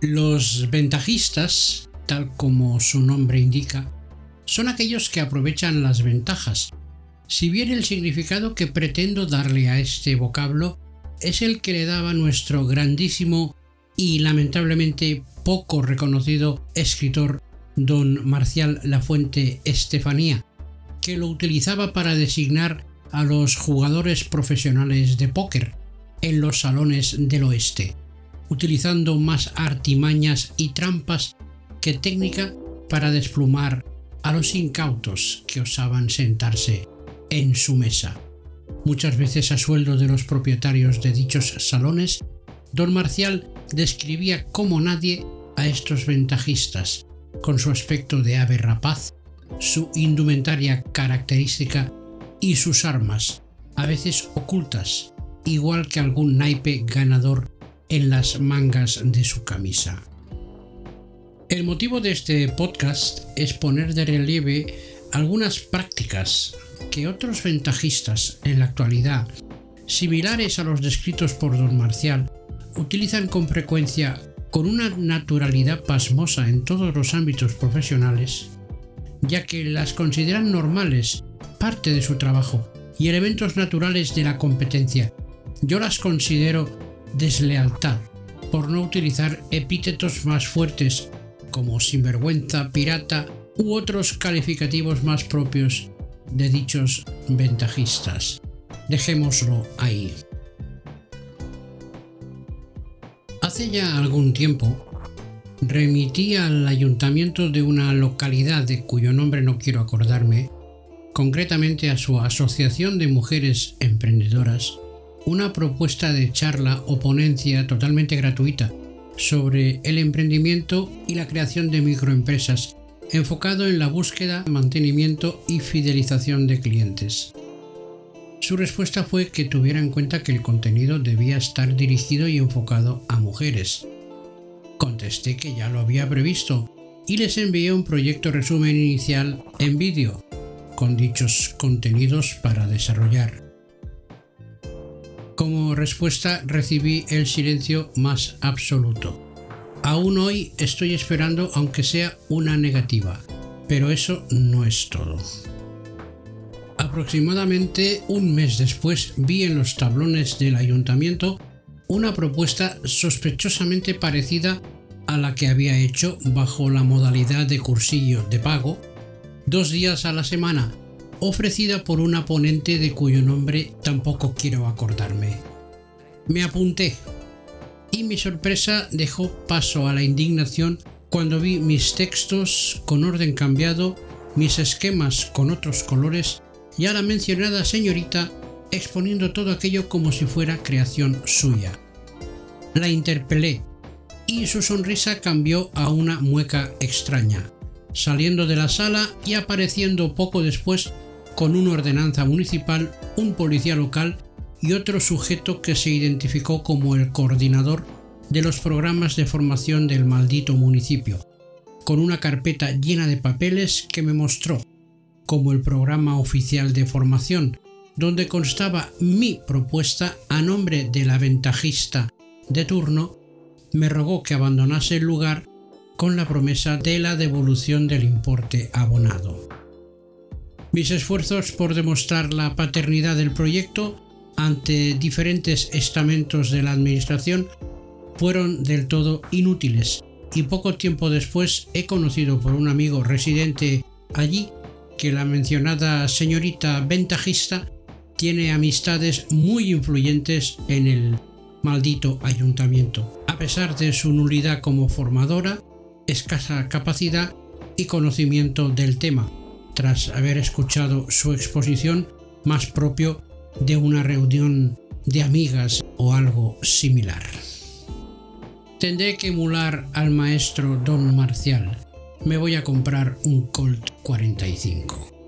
Los ventajistas, tal como su nombre indica, son aquellos que aprovechan las ventajas, si bien el significado que pretendo darle a este vocablo es el que le daba nuestro grandísimo y lamentablemente poco reconocido escritor don Marcial Lafuente Estefanía, que lo utilizaba para designar a los jugadores profesionales de póker en los salones del oeste, utilizando más artimañas y trampas que técnica para desplumar a los incautos que osaban sentarse en su mesa. Muchas veces a sueldo de los propietarios de dichos salones, don Marcial describía como nadie a estos ventajistas, con su aspecto de ave rapaz, su indumentaria característica y sus armas, a veces ocultas, igual que algún naipe ganador en las mangas de su camisa. El motivo de este podcast es poner de relieve algunas prácticas que otros ventajistas en la actualidad, similares a los descritos por don Marcial, utilizan con frecuencia con una naturalidad pasmosa en todos los ámbitos profesionales, ya que las consideran normales, parte de su trabajo y elementos naturales de la competencia. Yo las considero deslealtad, por no utilizar epítetos más fuertes como sinvergüenza, pirata u otros calificativos más propios de dichos ventajistas. Dejémoslo ahí. Hace ya algún tiempo remití al ayuntamiento de una localidad de cuyo nombre no quiero acordarme, concretamente a su Asociación de Mujeres Emprendedoras, una propuesta de charla o ponencia totalmente gratuita sobre el emprendimiento y la creación de microempresas enfocado en la búsqueda, mantenimiento y fidelización de clientes. Su respuesta fue que tuviera en cuenta que el contenido debía estar dirigido y enfocado a mujeres. Contesté que ya lo había previsto y les envié un proyecto resumen inicial en vídeo con dichos contenidos para desarrollar. Respuesta recibí el silencio más absoluto. Aún hoy estoy esperando aunque sea una negativa, pero eso no es todo. Aproximadamente un mes después vi en los tablones del ayuntamiento una propuesta sospechosamente parecida a la que había hecho bajo la modalidad de cursillo de pago, dos días a la semana, ofrecida por una ponente de cuyo nombre tampoco quiero acordarme. Me apunté y mi sorpresa dejó paso a la indignación cuando vi mis textos con orden cambiado, mis esquemas con otros colores y a la mencionada señorita exponiendo todo aquello como si fuera creación suya. La interpelé y su sonrisa cambió a una mueca extraña, saliendo de la sala y apareciendo poco después con una ordenanza municipal, un policía local y otro sujeto que se identificó como el coordinador de los programas de formación del maldito municipio, con una carpeta llena de papeles que me mostró, como el programa oficial de formación, donde constaba mi propuesta a nombre de la ventajista de turno, me rogó que abandonase el lugar con la promesa de la devolución del importe abonado. Mis esfuerzos por demostrar la paternidad del proyecto ante diferentes estamentos de la Administración fueron del todo inútiles. Y poco tiempo después he conocido por un amigo residente allí que la mencionada señorita ventajista tiene amistades muy influyentes en el maldito ayuntamiento, a pesar de su nulidad como formadora, escasa capacidad y conocimiento del tema, tras haber escuchado su exposición más propio de una reunión de amigas o algo similar. Tendré que emular al maestro Don Marcial. Me voy a comprar un Colt 45.